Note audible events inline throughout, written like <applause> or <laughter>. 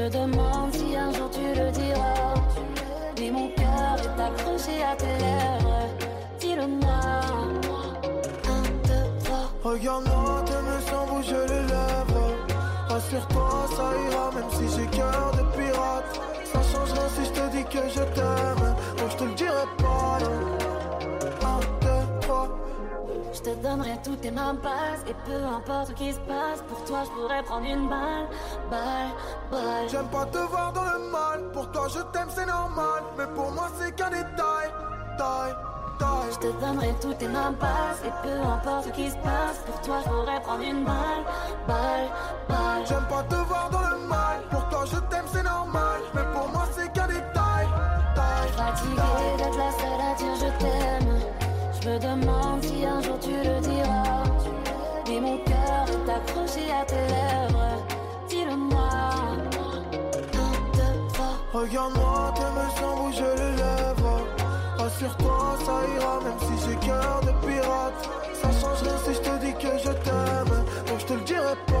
Je me demande si un jour tu le diras. Mais mon cœur est accroché à tes lèvres. Dis-le-moi. Un, deux. Regarde-moi, tes mains sans bouger les lèvres. Rassure-toi, ça ira, même si j'ai cœur de pirate. Ça changera si je te dis que je t'aime. Donc je te le dirai pas. Je te donnerai toutes tes mains passes Et peu importe ce qui se passe Pour toi je pourrais prendre une balle Balle, balle J'aime pas te voir dans le mal. Pour toi, je t'aime, c'est normal. Mais pour moi, c'est qu'un détail. Taille, taille. Je te donnerai toutes tes mains passes Et peu importe ce qui se passe Pour toi je pourrais prendre une balle Balle, balle J'aime pas te voir dans le mal. Pour toi, je t'aime, c'est normal. Mais pour moi, c'est qu'un détail. Taille, Fatiguée d'être la seule à dire je t'aime Je me demande si un jour tu le diras Mais mon cœur est accroché à tes lèvres Dis-le-moi Un, deux, Regarde-moi, tes mains sans bouger les lèvres. Rassure-toi, ça ira, même si j'ai cœur de pirate. Ça changerait si je te dis que je t'aime. Donc je te le dirai pas.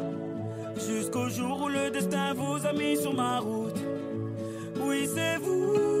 Jusqu'au jour où le destin vous a mis sur ma route. Oui, c'est vous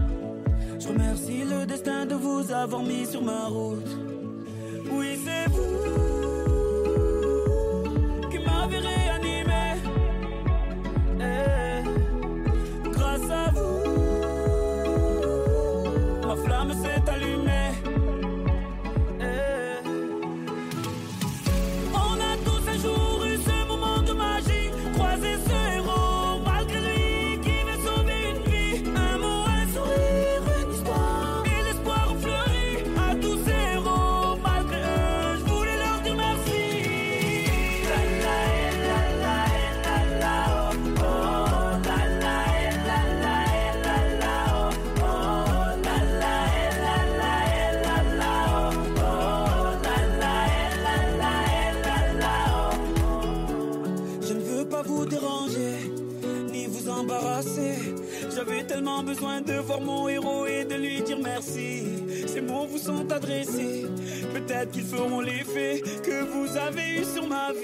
Remercie le destin de vous avoir mis sur ma route. Oui, c'est vous qui m'avez réanimé. Eh, peut-être qu'ils feront l'effet que vous avez eu sur ma vie.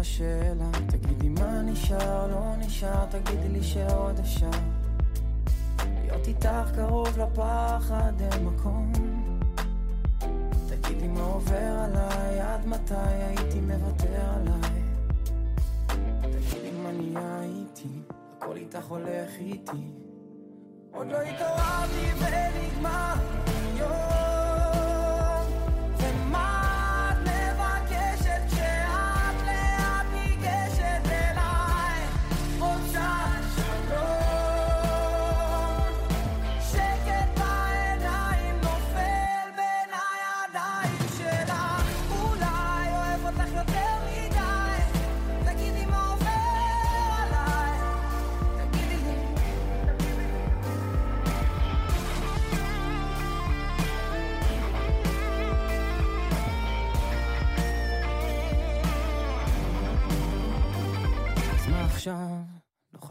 השאלה? תגידי מה נשאר, לא נשאר, תגידי לי שעוד אפשר. להיות איתך קרוב לפחד אין מקום. תגידי מה עובר עליי, עד מתי הייתי מוותר עליי? תגידי מה נהיה איתי, הכל איתך הולך איתי. עוד לא התעוררתי ונגמר יום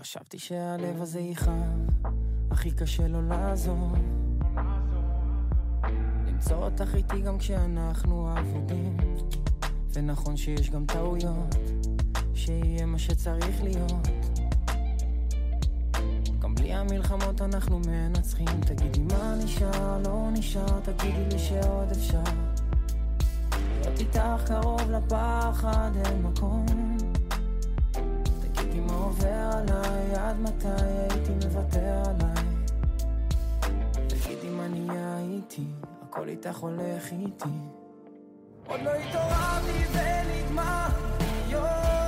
חשבתי שהלב הזה יכאב הכי קשה לו לעזור. למצוא אותך איתי גם כשאנחנו אבודים. ונכון שיש גם טעויות שיהיה מה שצריך להיות. גם בלי המלחמות אנחנו מנצחים. תגידי מה נשאר, לא נשאר תגידי לי שעוד אפשר. להיות איתך קרוב לפחד אין מקום עובר עליי, עד מתי הייתי מוותר עליי? תגידי מה נהיה איתי, הכל איתך הולך איתי. עוד לא התעוררתי ונגמר יום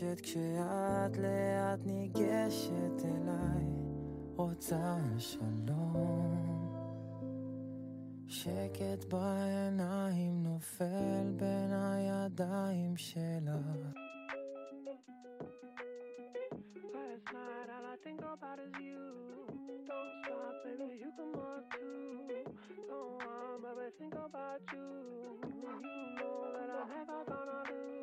מבקשת כשאת לאט ניגשת אליי רוצה שלום שקט בעיניים נופל בין הידיים שלך Last night all I think about is you Don't stop, baby, you can walk too Go on, baby, think about you. You know that I'm never gonna lose.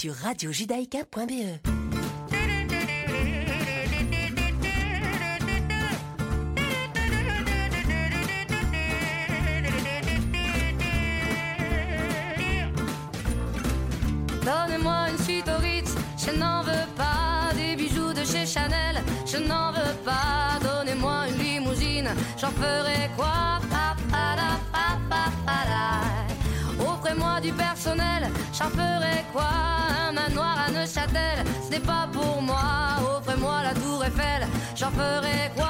sur radiojudaïka.be. Donne-moi une suite au Ritz, je n'en veux pas des bijoux de chez Chanel, je n'en veux pas. Donnez-moi une limousine, j'en ferai quoi? J'en ferai quoi? Un manoir à Neuchâtel. Ce n'est pas pour moi, offrez-moi la tour Eiffel. J'en ferai quoi?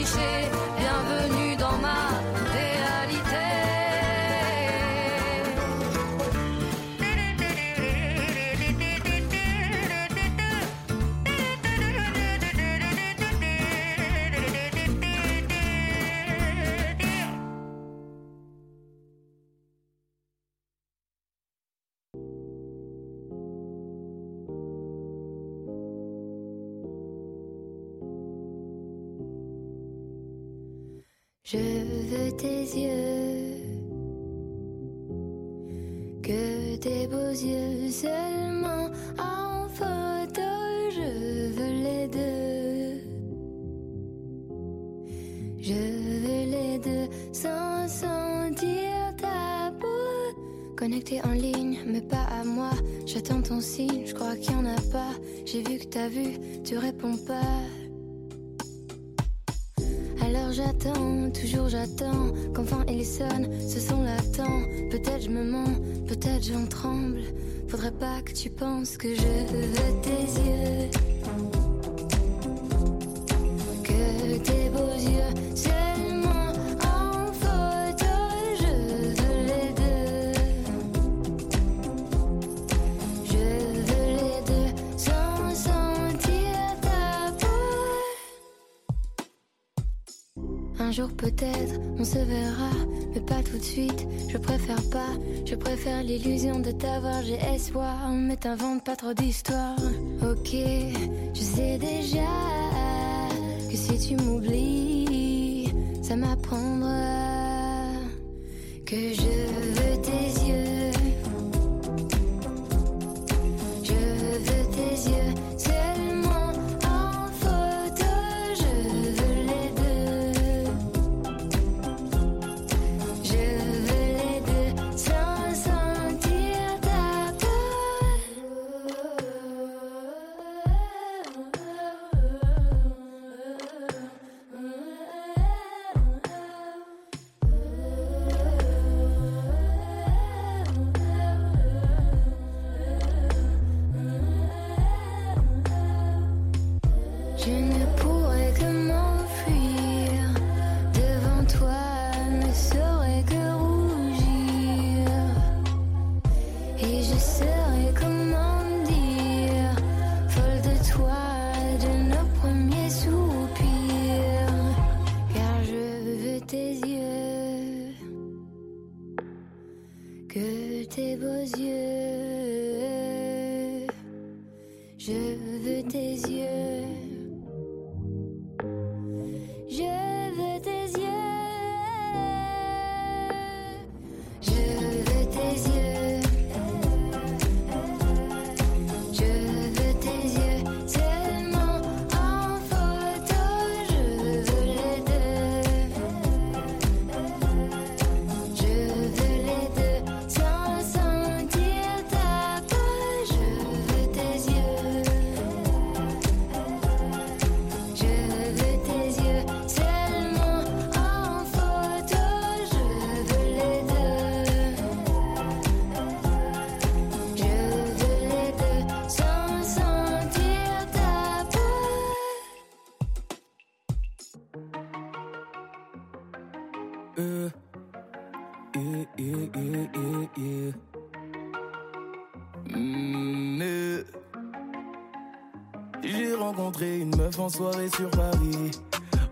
Clichés. Je veux tes yeux, que tes beaux yeux seulement en photo. Je veux les deux, je veux les deux sans sentir ta peau. Connecté en ligne, mais pas à moi. J'attends ton signe, je crois qu'il y en a pas. J'ai vu que t'as vu, tu réponds pas. Alors j'attends, toujours j'attends qu'enfin il sonne, ce son l'attend. Peut-être je me mens, peut-être j'en tremble. Faudrait pas que tu penses que je veux tes yeux. Peut-être on se verra, mais pas tout de suite. Je préfère pas, je préfère l'illusion de t'avoir. J'ai espoir, mais t'invente pas trop d'histoires. Ok, je sais déjà que si tu m'oublies, ça m'apprendra que je veux en soirée sur Paris.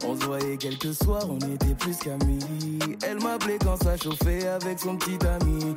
On se voyait quelques soirs, on était plus qu'amis. Elle m'appelait quand ça chauffait avec son petit ami.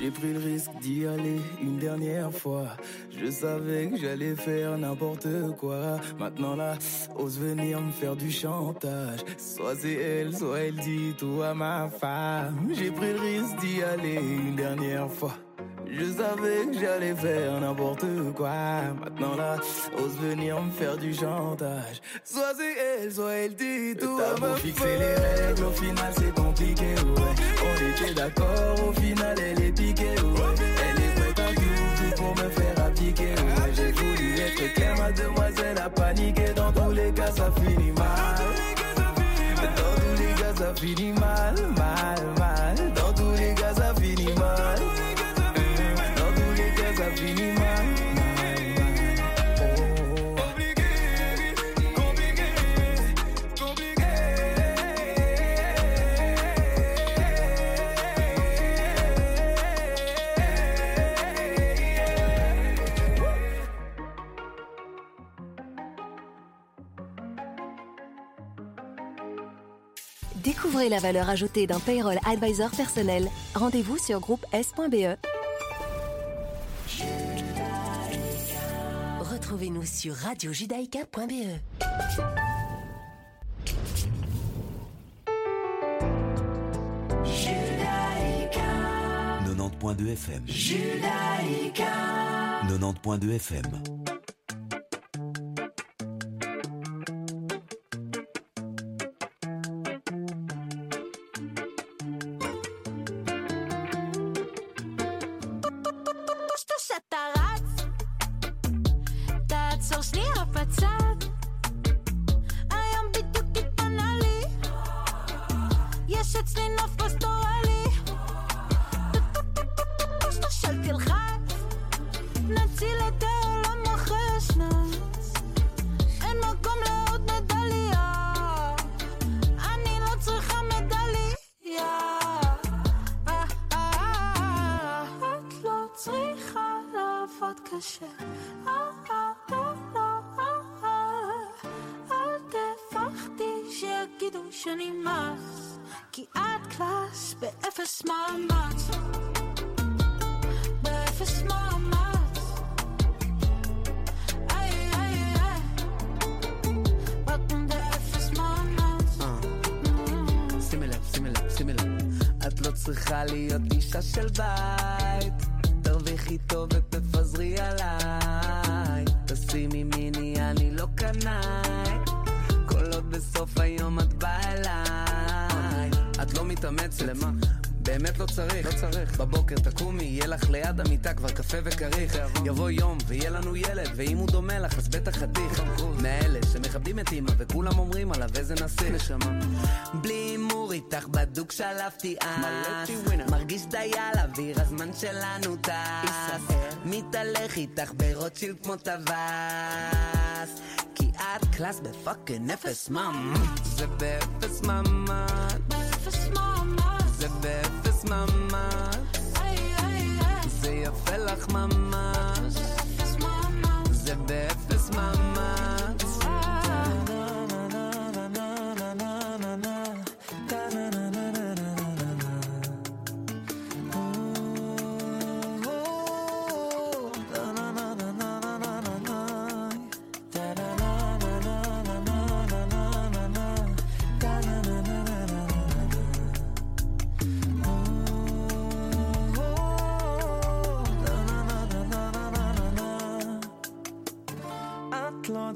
J'ai pris le risque d'y aller une dernière fois. Je savais que j'allais faire n'importe quoi. Maintenant là, ose venir me faire du chantage. Soit c'est elle, soit elle dit tout à ma femme. J'ai pris le risque d'y aller une dernière fois. Je savais que j'allais faire n'importe quoi. Maintenant là, ose venir me faire du chantage. Soit c'est elle, soit elle dit tout à ma fixer les règles, au final c'est compliqué, ouais. On était d'accord, au final elle est piquée, ouais. Elle est prête à tout, tout pour me faire appliquer, ouais. J'ai voulu être clair, mademoiselle a paniqué. Dans tous les cas, ça finit mal. Dans tous les cas, ça finit mal, mal, mal. Découvrez la valeur ajoutée d'un payroll advisor personnel. Rendez-vous sur groupe S.be. Retrouvez-nous sur radiojudaïka.be. 90.2 FM. 90.2 FM. שנמאס, כי את קלאס באפס מאמץ. באפס מאמץ. איי, איי, איי. רק באפס מאמץ. שימי לב, שימי לב, שימי לב. את לא צריכה להיות אישה של בית. תרוויחי טוב ותפזרי עליי. תשימי מיני, אני לא קנאי. כל עוד בסוף היום את. מתאמצת. למה? באמת לא צריך, לא צריך. בבוקר תקומי, יהיה לך ליד המיטה כבר קפה וכריך. יבוא יום ויהיה לנו ילד, ואם הוא דומה לך אז בטח חתיך. מאלה שמכבדים את אמא וכולם אומרים עליו איזה נסיך. נשמה. בלי הימור איתך בדוק שלפתי אס. מרגיש די על אוויר, הזמן שלנו טס. מתהלך איתך ברוטשילד כמו טווס. כי את קלאס בפאקינג אפס ממ. זה באפס ממ"ד. Zef des mama. Ay ay ay. Zey a felakh mama.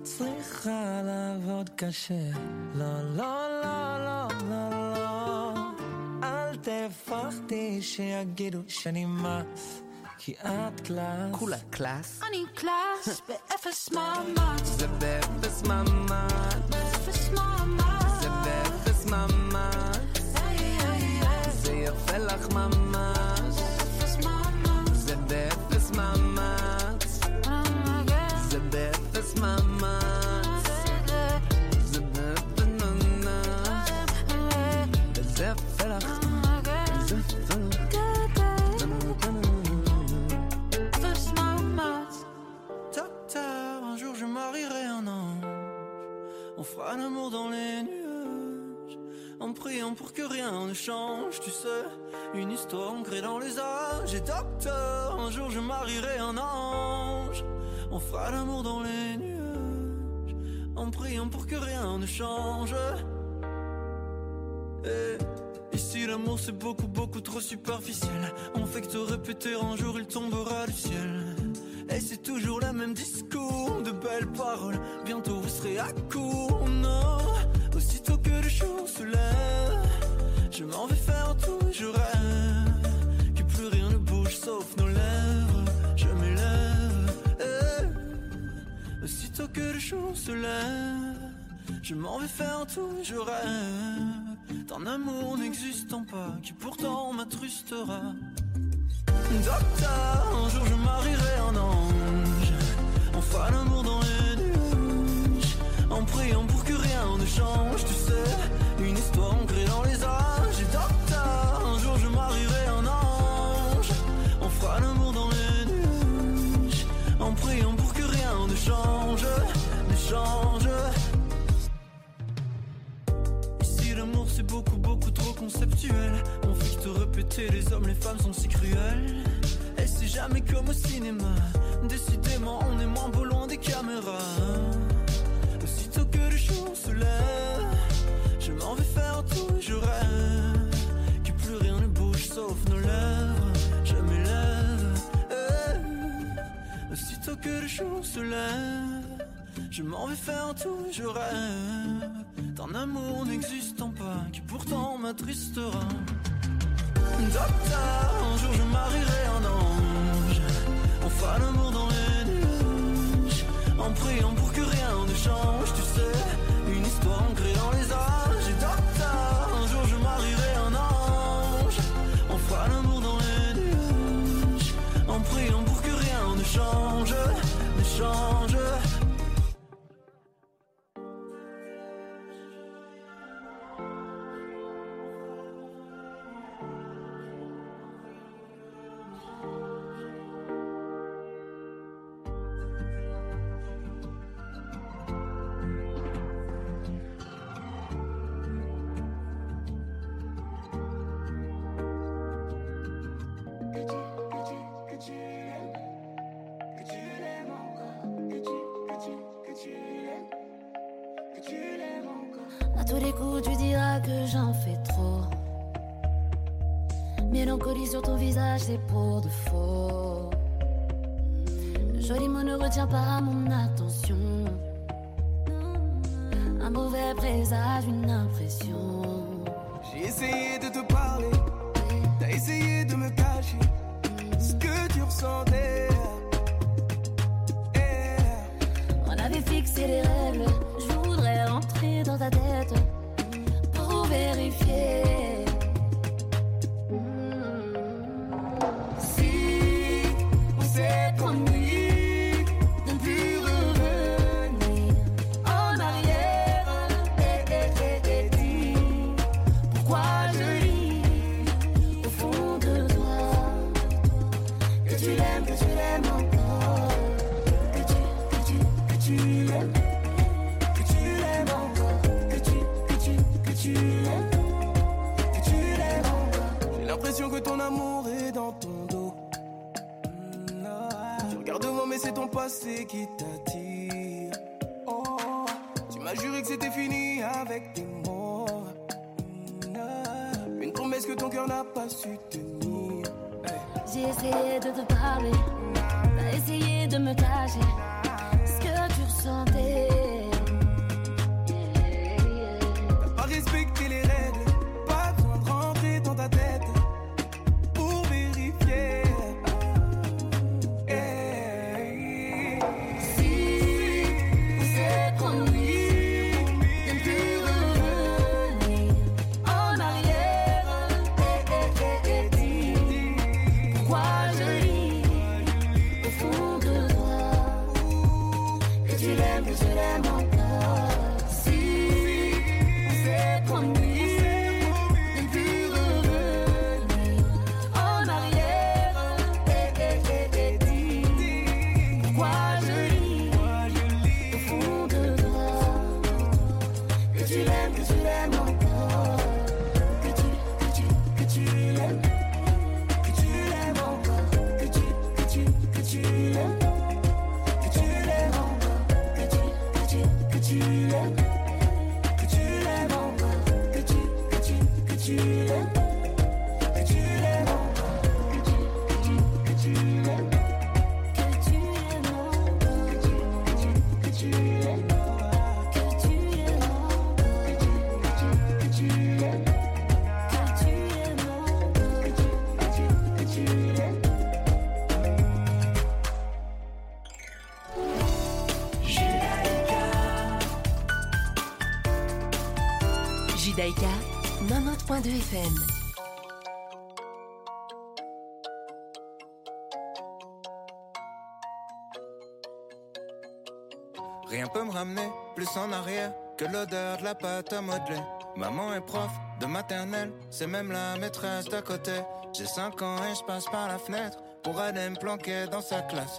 צריכה לעבוד קשה. לא, לא, לא, לא, לא, לא. אל תפחדי שיגידו שאני מס, כי את קלאס. כולה קלאס. אני קלאס <laughs> באפס מאמץ, זה באפס מאמץ. אפס מאמץ. זה באפס מאמץ. זה יפה לך ממש. Fera l'amour dans les nuages. En priant pour que rien ne change, tu sais. Une histoire ancrée dans les âges. Et docteur, un jour je marierai un ange. On fera l'amour dans les nuages. En priant pour que rien ne change. Et ici l'amour c'est beaucoup beaucoup trop superficiel. On fait que te répéter un jour il tombera du ciel. Et c'est toujours le même discours, de belles paroles. Bientôt vous serez à court, non. Aussitôt que le jour se lève, je m'en vais faire tout, je rêve. Que plus rien ne bouge sauf nos lèvres. Je m'élève. eh. Aussitôt que le jour se lève, je m'en vais faire tout, je rêve. D'un amour n'existant pas, qui pourtant m'attrustera. Docteur, un jour je marierai un ange. On fera l'amour dans les nuages. En priant pour que rien ne change, tu sais. Une histoire ancrée dans les âges. Docteur, un jour je marierai un ange. On fera l'amour dans les nuages. En priant pour que rien ne change, ne change. Ici l'amour c'est beaucoup beaucoup trop conceptuel On fait que te répéter les hommes les femmes sont jamais comme au cinéma Décidément on est moins beau loin des caméras Aussitôt que le jour se lève Je m'en vais faire tout je rêve Que plus rien ne bouge sauf nos lèvres Je m'élève. Aussitôt que le jour se lève je m'en vais faire tout, je rêve d'un amour n'existant pas qui pourtant m'attristera. Docteur, un jour je marierai un ange. On fera l'amour dans les nuages. En priant pour que rien ne change, tu sais. Une histoire ancrée dans les âges. Et docteur, un jour je marierai un ange. On fera l'amour dans les nuages. En priant pour que rien ne change, ne change. En arrière que l'odeur de la pâte à modeler. Maman est prof de maternelle, c'est même la maîtresse d'à côté. J'ai 5 ans et je passe par la fenêtre pour aller me planquer dans sa classe.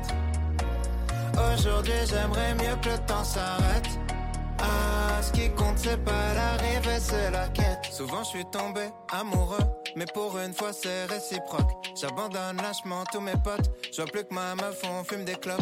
Aujourd'hui, j'aimerais mieux que le temps s'arrête. Ah, ce qui compte, c'est pas l'arrivée, c'est la quête. Souvent, je suis tombé amoureux, mais pour une fois, c'est réciproque. J'abandonne lâchement tous mes potes. Je vois plus que ma meuf, on fume des clopes.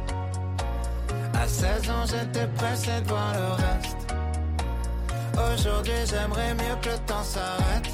À 16 ans, j'étais pressé de voir le reste. Aujourd'hui, j'aimerais mieux que le temps s'arrête.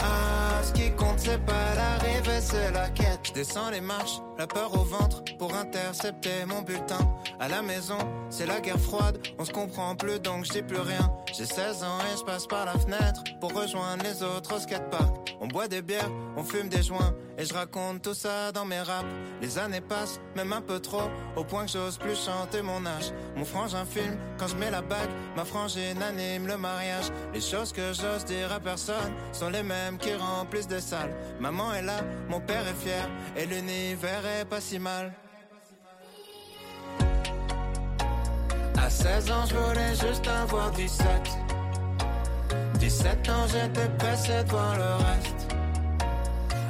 Ah, ce qui compte, c'est pas l'arrivée, c'est la quête. Je descends les marches, la peur au ventre, pour intercepter mon bulletin. À la maison, c'est la guerre froide, on se comprend plus donc je dis plus rien. J'ai 16 ans et je passe par la fenêtre pour rejoindre les autres au skatepark. On boit des bières, on fume des joints et je raconte tout ça dans mes raps. Les années passent, même un peu trop, au point que j'ose plus chanter mon âge. Mon frangin filme quand je mets la bague, ma frangine anime le mariage. Les choses que j'ose dire à personne sont les mêmes qui remplissent des salles. Maman est là, mon père est fier et l'univers est pas si mal. À 16 ans, je voulais juste avoir 17. 17 ans, j'étais pressé de voir le reste.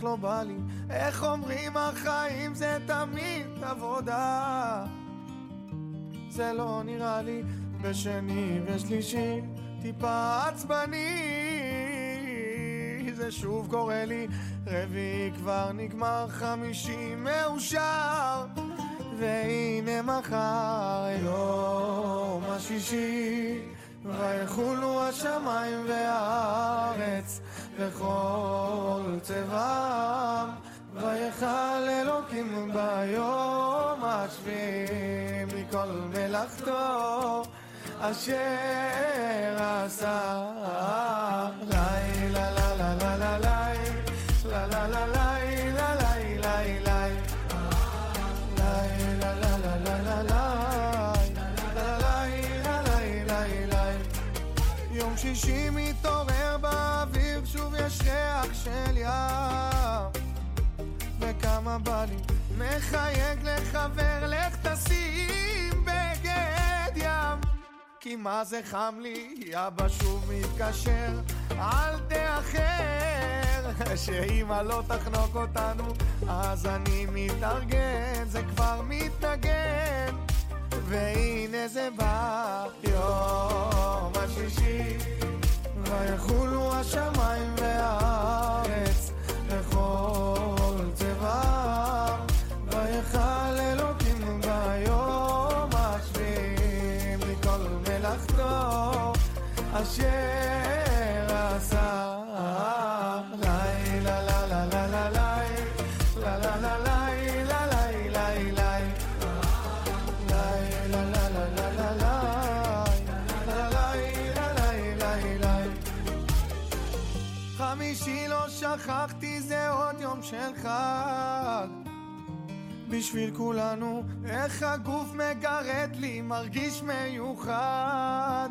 ואיך לא בא לי, איך אומרים החיים זה תמיד עבודה. זה לא נראה לי בשני ושלישי, טיפה עצבני. זה שוב קורה לי, רביעי כבר נגמר, חמישי מאושר. והנה מחר יום השישי ויחולו השמיים והארץ וכל צבעם ויכל אלוקים ביום השביעי מכל מלאכתו אשר עשה וכמה בא לי, מחייג לחבר, לך תשים בגד ים. כי מה זה חם לי, אבא שוב מתקשר, אל תאחר, שאמא לא תחנוק אותנו, אז אני מתארגן, זה כבר מתנגן, והנה זה בא, יום השישי, ויחולו השמיים והארץ, ויכל אלוקים ביום השביעים מכל מלאכתו אשר עשה לילה לילה לילה לילה לילה לילה שכחתי יום של חג. בשביל כולנו איך הגוף מגרד לי מרגיש מיוחד.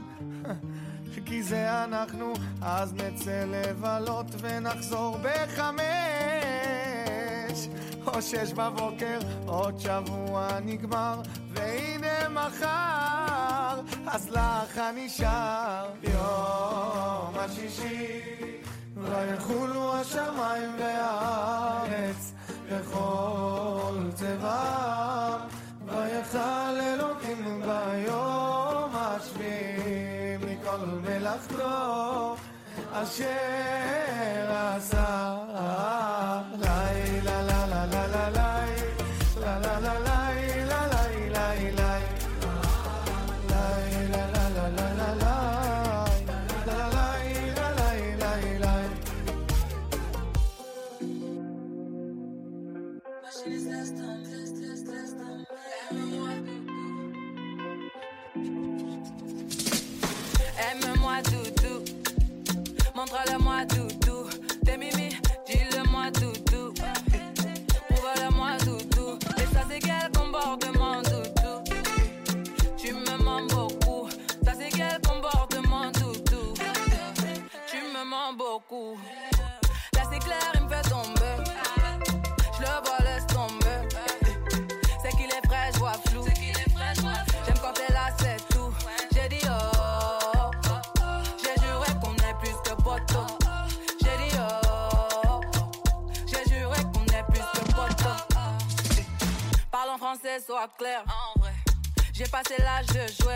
<laughs> כי זה אנחנו אז נצא לבלות ונחזור בחמש. או שש בבוקר, עוד שבוע נגמר, והנה מחר, אז לך נשאר. יום השישי, ויחולו השמיים והארץ, וכל צבעם, ויכל אלוקים ביום השביעי, מכל מלאכתו. אשר עשה passer l'âge, je joue.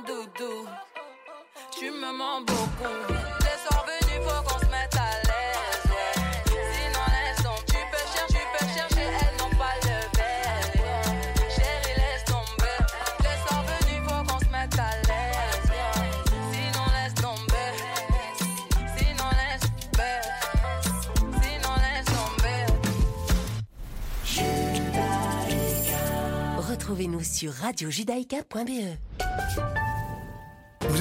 Doudou. Tu me mens beaucoup. Les soirs venus, faut qu'on se mette à l'aise. Sinon, laisse tomber. Tu peux chercher, tu peux chercher, elles n'ont pas le yeah. Chérie, laisse tomber. Les soirs venus, faut qu'on se mette à l'aise. Sinon, laisse tomber. Sinon, laisse tomber. Sinon, laisse tomber. Retrouvez-nous sur radiojudaïka.be.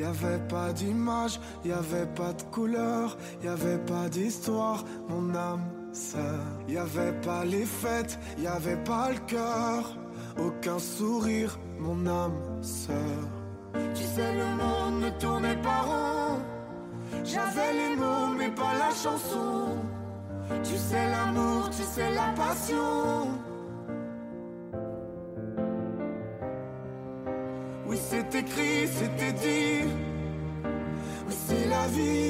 Y avait pas d'image, y avait pas de couleur, y avait pas d'histoire, mon âme sœur. Y avait pas les fêtes, y avait pas le cœur, aucun sourire, mon âme sœur. Tu sais, le monde ne tournait pas rond. J'avais les mots, mais pas la chanson. Tu sais l'amour, tu sais la passion. C'est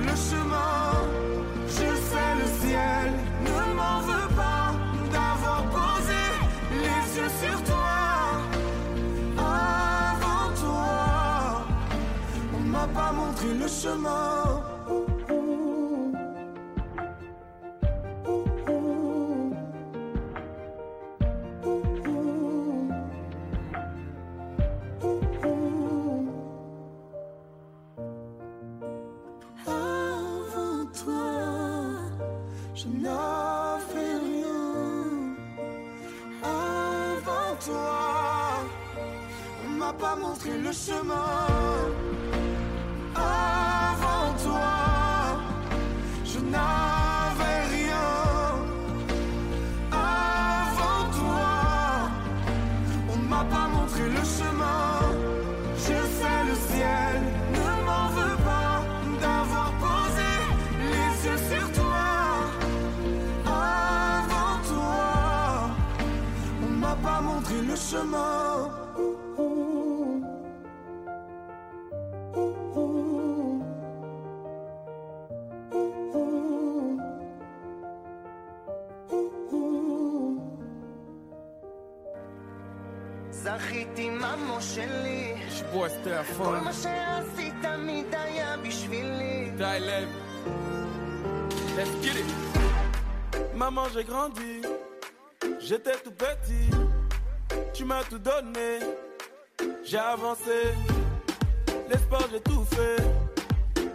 le chemin. Je sais le ciel ne m'en veut pas d'avoir posé les yeux sur toi. Avant toi, on m'a pas montré le chemin. Pas montré le chemin. שבוע שתי כל אפון, מה שעשית תמיד היה בשבילי. די לב. Let's get it. Maman, j'ai grandi, j'étais tout petit, tu m'as tout donné, j'ai avancé, l'espoir j'ai tout fait,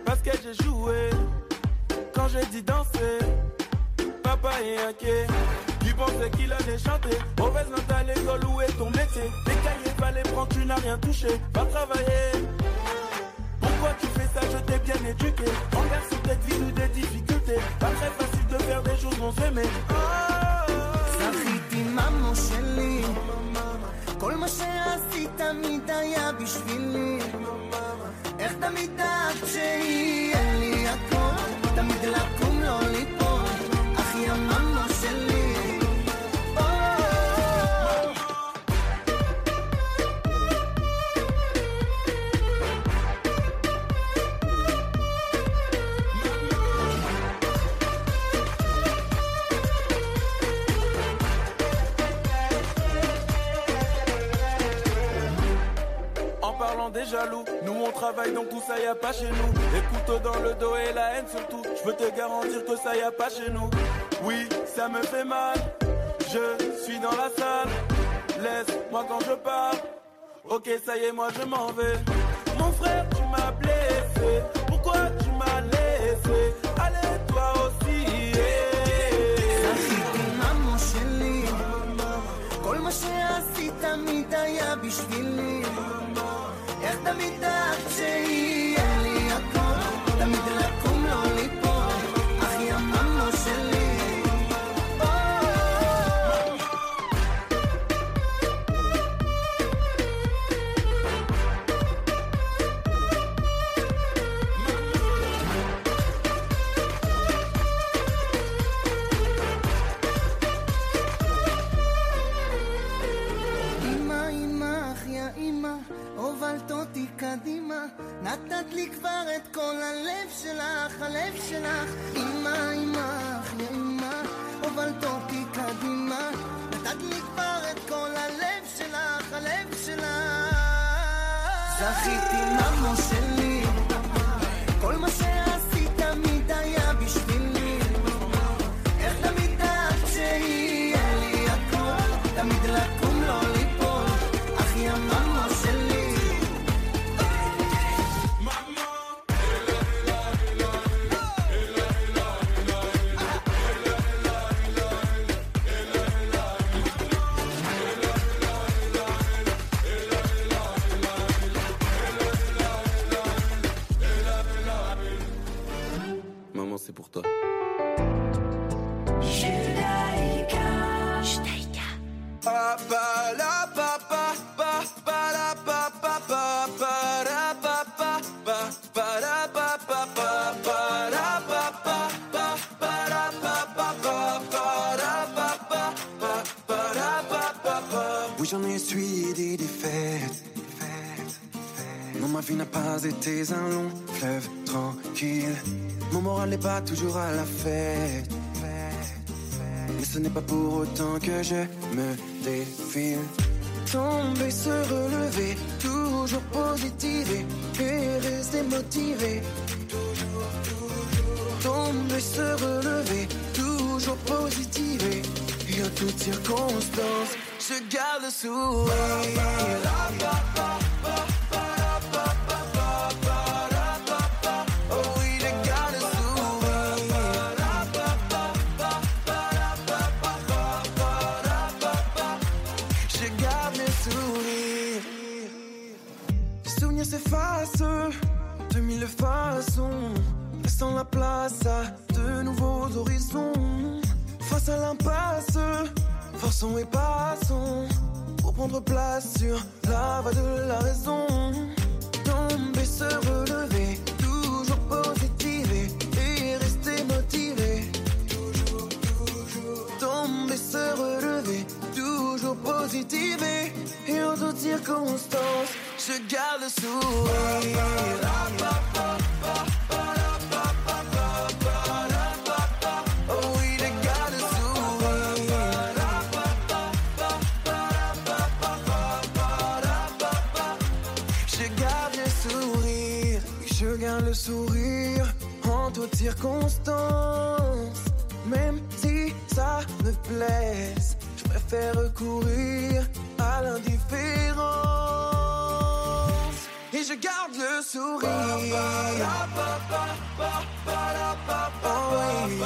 parce que j'ai joué, quand j'ai dit danser, papa est inquiet, il pensait qu'il allait chanter, mauvaise note à l'école, où est ton métier, les cahiers fallait prendre, tu n'as rien touché, va travailler. Pourquoi tu fais ça, je t'ai bien éduqué Envers sur cette vie ou des difficultés Pas très facile de faire des choses non aimées זכיתי ממו שלי, כל מה שעשית תמיד היה בשבילי. איך תמיד דאגת שיהיה לי הכל, תמיד לקום לא ליפול, Nous on travaille donc tout ça y a pas chez nous. Les couteaux dans le dos et la haine surtout. Je peux te garantir que ça y a pas chez nous. Oui, ça me fait mal. Je suis dans la salle. Laisse-moi quand je parle. Ok, ça y est, moi je m'en vais. Mon frère, tu m'as blessé. Pourquoi tu m'as laissé? Allez, toi aussi. כל מה שעשית היה בשבילי איך תמיד דאגת שיהיה לי הכל, תמיד רק... נתת לי כבר את כל הלב שלך, הלב שלך. אמא, אמא, אחי, אמא, הובלת אותי קדימה. נתת לי כבר את כל הלב שלך, הלב שלך. זכיתי ממו שלי Et en toutes circonstances, je garde le sourire. Oh, oui, je garde le sourire. Je garde le sourire. Je garde le sourire en toutes circonstances. Même si ça me plaît faire recourir à l'indifférence. Et je garde le sourire. Oh oui.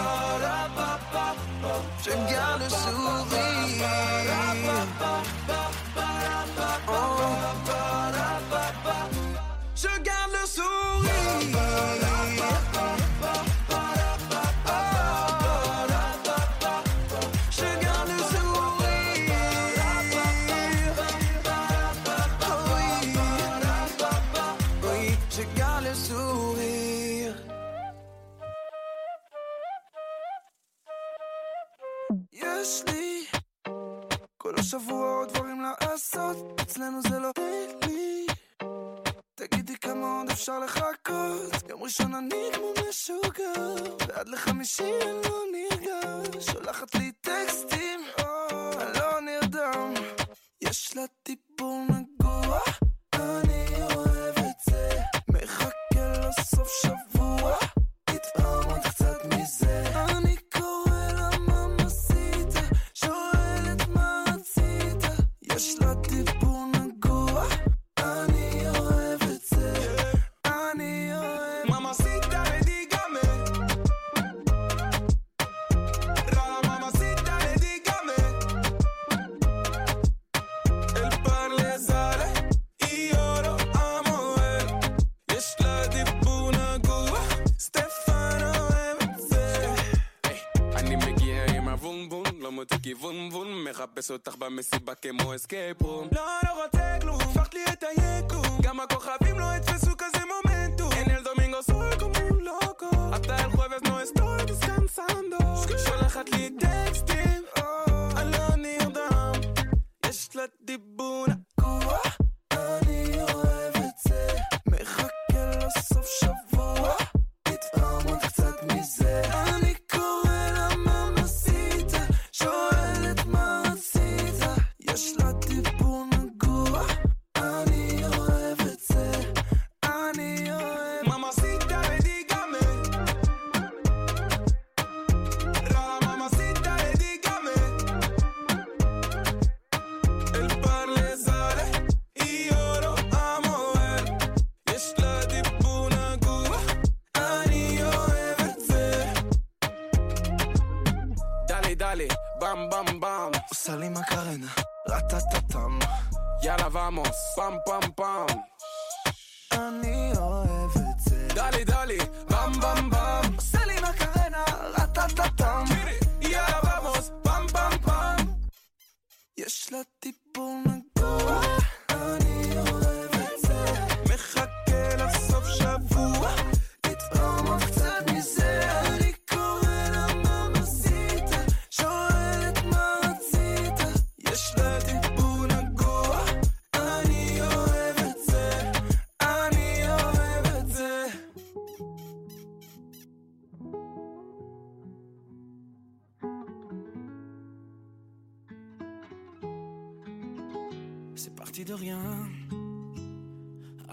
Je garde le sourire. Oh. Je garde le sourire. בינינו זה לא לי תגידי כמה עוד אפשר לחכות? יום ראשון אני כמו משוגע ועד לחמישי אני לא נרגע שולחת לי טקסטים, אה, אני לא נרדם. יש לה טיפול נגוע אני אוהב את זה. מחכה לסוף שבוע. מחפש אותך במסיבה כמו escape room לא, לא רוצה כלום, הפכת לי את היקום. גם הכוכבים לא יתפסו כזה מומנטום. el domingo soy como un loco hasta el jueves no estoy descansando שולחת לי טקסטים. אני לא נרדם. יש לה דיבור נגוע אני אוהב את זה. מחכה לסוף שבוע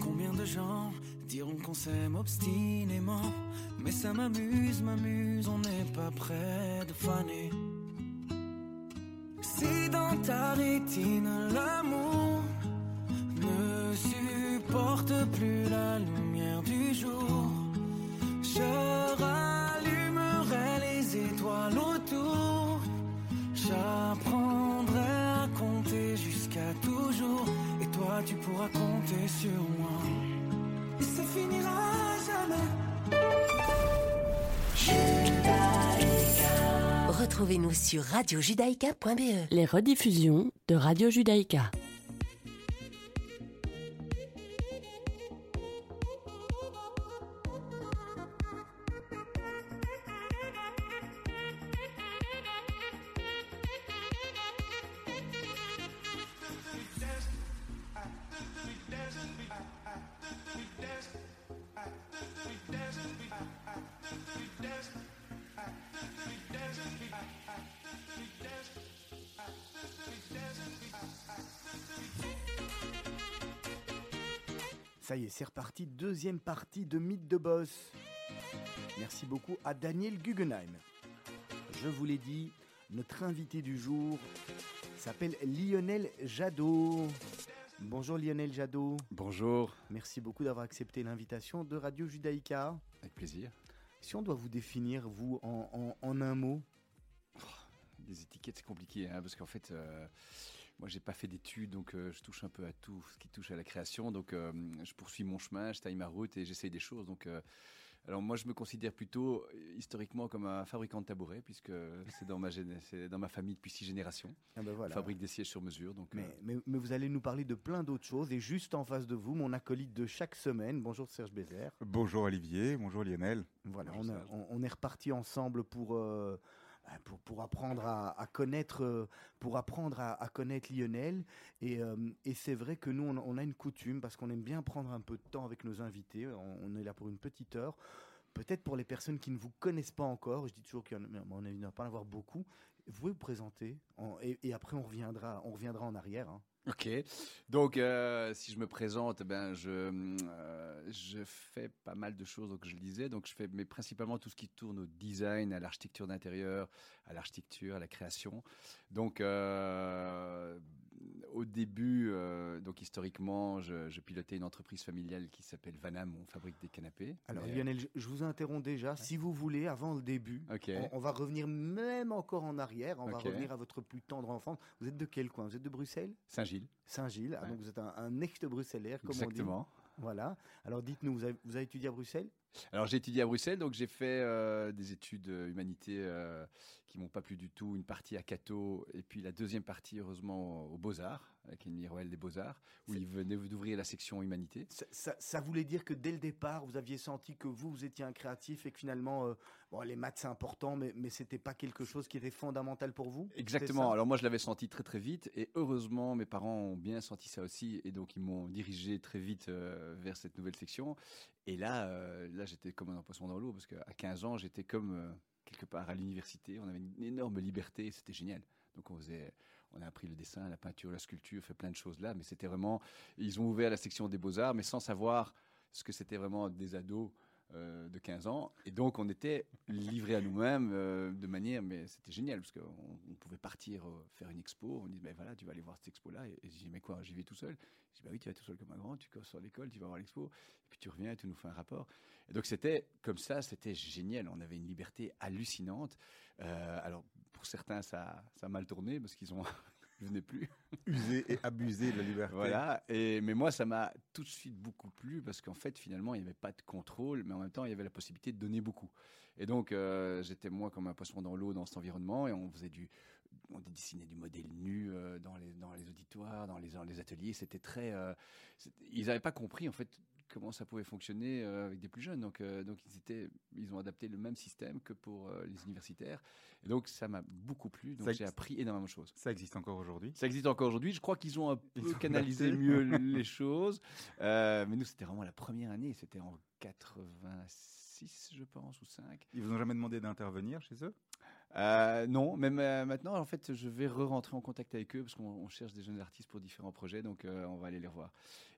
Combien de gens diront qu'on s'aime obstinément? Mais ça m'amuse, m'amuse, on n'est pas près de faner. Si dans ta rétine l'amour ne supporte plus la lumière du jour Je rallumerai les étoiles autour. J'apprendrai à compter jusqu'à toujours toi tu pourras compter sur moi Et ça finira jamais Retrouvez-nous sur radiojudaïka.be. Les rediffusions de Radio Judaïka. Deuxième partie de Mythe de Boss. Merci beaucoup à Daniel Guggenheim. Je vous l'ai dit, notre invité du jour s'appelle Lionel Jadot. Bonjour Lionel Jadot. Bonjour. Merci beaucoup d'avoir accepté l'invitation de Radio Judaïka. Avec plaisir. Si on doit vous définir, vous, en, en- en un mot, Des étiquettes, c'est compliqué, hein, parce qu'en fait, euh, moi, j'ai pas fait d'études, donc euh, je touche un peu à tout ce qui touche à la création. Donc, euh, je poursuis mon chemin, je taille ma route et j'essaye des choses. Donc, euh, alors moi, je me considère plutôt historiquement comme un fabricant de tabourets, puisque c'est dans ma géné- c'est dans ma famille depuis six générations. Ah ben voilà. Fabrique des sièges sur mesure. Donc, euh, mais, mais- mais vous allez nous parler de plein d'autres choses. Et juste en face de vous, mon acolyte de chaque semaine. Bonjour Serge Bézère. Bonjour Olivier, bonjour Lionel. Voilà, on, a- on- on est reparti ensemble pour, pour, pour apprendre à, connaître, euh, pour apprendre à, connaître Lionel. Et, euh, et c'est vrai que nous, on, a une coutume, parce qu'on aime bien prendre un peu de temps avec nos invités. On, est là pour une petite heure. peut-être pour les personnes qui ne vous connaissent pas encore, je dis toujours qu'il n'y en a pas en avoir beaucoup, vous pouvez vous présenter et, après on reviendra, on reviendra en arrière. Hein. Ok, donc euh, si je me présente, ben je euh, je fais pas mal de choses, donc je le disais, donc je fais mais principalement tout ce qui tourne au design, à l'architecture d'intérieur, à l'architecture, à la création. Donc euh, au début, euh, donc historiquement, je, pilotais une entreprise familiale qui s'appelle Vanam, on fabrique des canapés. Alors Lionel, je, vous interromps déjà. Si vous voulez, avant le début, on, va revenir même encore en arrière. On va revenir à votre plus tendre enfance. Vous êtes de quel coin? Vous êtes de Bruxelles? Saint-Gilles. Saint-Gilles. Ah, donc vous êtes un, un ex-bruxellaire, comme Exactement. on dit. Voilà. Alors dites-nous, vous avez, étudié à Bruxelles? Alors j'ai étudié à Bruxelles, donc j'ai fait euh, des études euh, humanité euh, qui m'ont pas plu du tout. Une partie à Cato et puis la deuxième partie, heureusement, aux Beaux-Arts, avec Royal des Beaux-Arts, où ils venaient d'ouvrir la section humanité. Ça, voulait dire que dès le départ, vous aviez senti que vous, vous étiez un créatif et que finalement, bon, les maths c'est important, mais, mais c'était pas quelque chose qui était fondamental pour vous? Exactement. Alors moi, je l'avais senti très très vite et heureusement, mes parents ont bien senti ça aussi et donc ils m'ont dirigé très vite vers cette nouvelle section. Et là, euh, là j'étais comme un poisson dans l'eau parce qu'à 15 ans, j'étais comme euh, quelque part à l'université. On avait une énorme liberté, c'était génial. Donc on faisait, on a appris le dessin, la peinture, la sculpture, fait plein de choses là. Mais c'était vraiment, ils ont ouvert la section des beaux arts, mais sans savoir ce que c'était vraiment des ados euh, de 15 ans. Et donc, on était livrés à nous-mêmes euh, de manière, mais c'était génial parce qu'on on pouvait partir euh, faire une expo. On dit, ben voilà, tu vas aller voir cette expo-là. Et, je dis, mais quoi, j'y vais tout seul? Je dis, bah oui, tu vas tout seul comme un grand, tu sur l'école, tu vas voir l'expo. Et puis tu reviens et tu nous fais un rapport. Et donc, c'était comme ça, c'était génial. On avait une liberté hallucinante. alors, pour certains, ça, ça a mal tourné parce qu'ils ont <laughs> je venais plus. User et <laughs> abuser de la liberté. Voilà. Et, mais moi, ça m'a tout de suite beaucoup plu parce qu'en fait, finalement, il n'y avait pas de contrôle, mais en même temps, il y avait la possibilité de donner beaucoup. Et donc, euh, j'étais moi comme un poisson dans l'eau dans cet environnement et on faisait du, on dessinait du modèle nu euh, dans les dans les auditoires, dans les, dans les ateliers. C'était très, euh, ils n'avaient pas compris en fait comment ça pouvait fonctionner euh, avec des plus jeunes. Donc, euh, donc ils, étaient, ils ont adapté le même système que pour euh, les universitaires. Et donc, ça m'a beaucoup plu. Donc, j'ai appris énormément de choses. Ça existe encore aujourd'hui? Ça existe encore aujourd'hui. Je crois qu'ils ont un peu canalisé mieux <laughs> les choses. mais nous, c'était vraiment la première année. C'était en 86, je pense, ou 5. Ils vous ont jamais demandé d'intervenir chez eux? Euh, non, même euh, maintenant, en fait, je vais re-rentrer en contact avec eux parce qu'on cherche des jeunes artistes pour différents projets, donc euh, on va aller les revoir.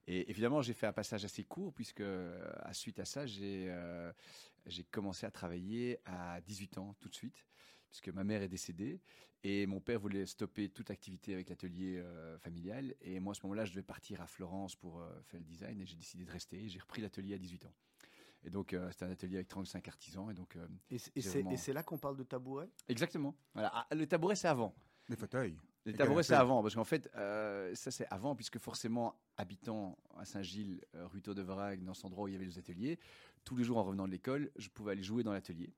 Et évidemment, j'ai fait un passage assez court puisque, à suite à ça, j'ai j'ai commencé à travailler à 18 ans tout de suite puisque ma mère est décédée et mon père voulait stopper toute activité avec l'atelier familial. Et moi, à ce moment-là, je devais partir à Florence pour faire le design et j'ai décidé de rester. J'ai repris l'atelier à 18 ans. Et donc, euh, c'était un atelier avec 35 artisans. Et donc, euh, et c'est là qu'on parle de tabouret? Exactement. Voilà. Ah, le tabouret, c'est avant. Les fauteuils. Les tabourets, c'est avant, parce qu'en fait, euh, ça c'est avant, puisque forcément, habitant à Saint-Gilles, rue de Vrague, dans cet endroit où il y avait les ateliers, tous les jours en revenant de l'école, je pouvais aller jouer dans l'atelier.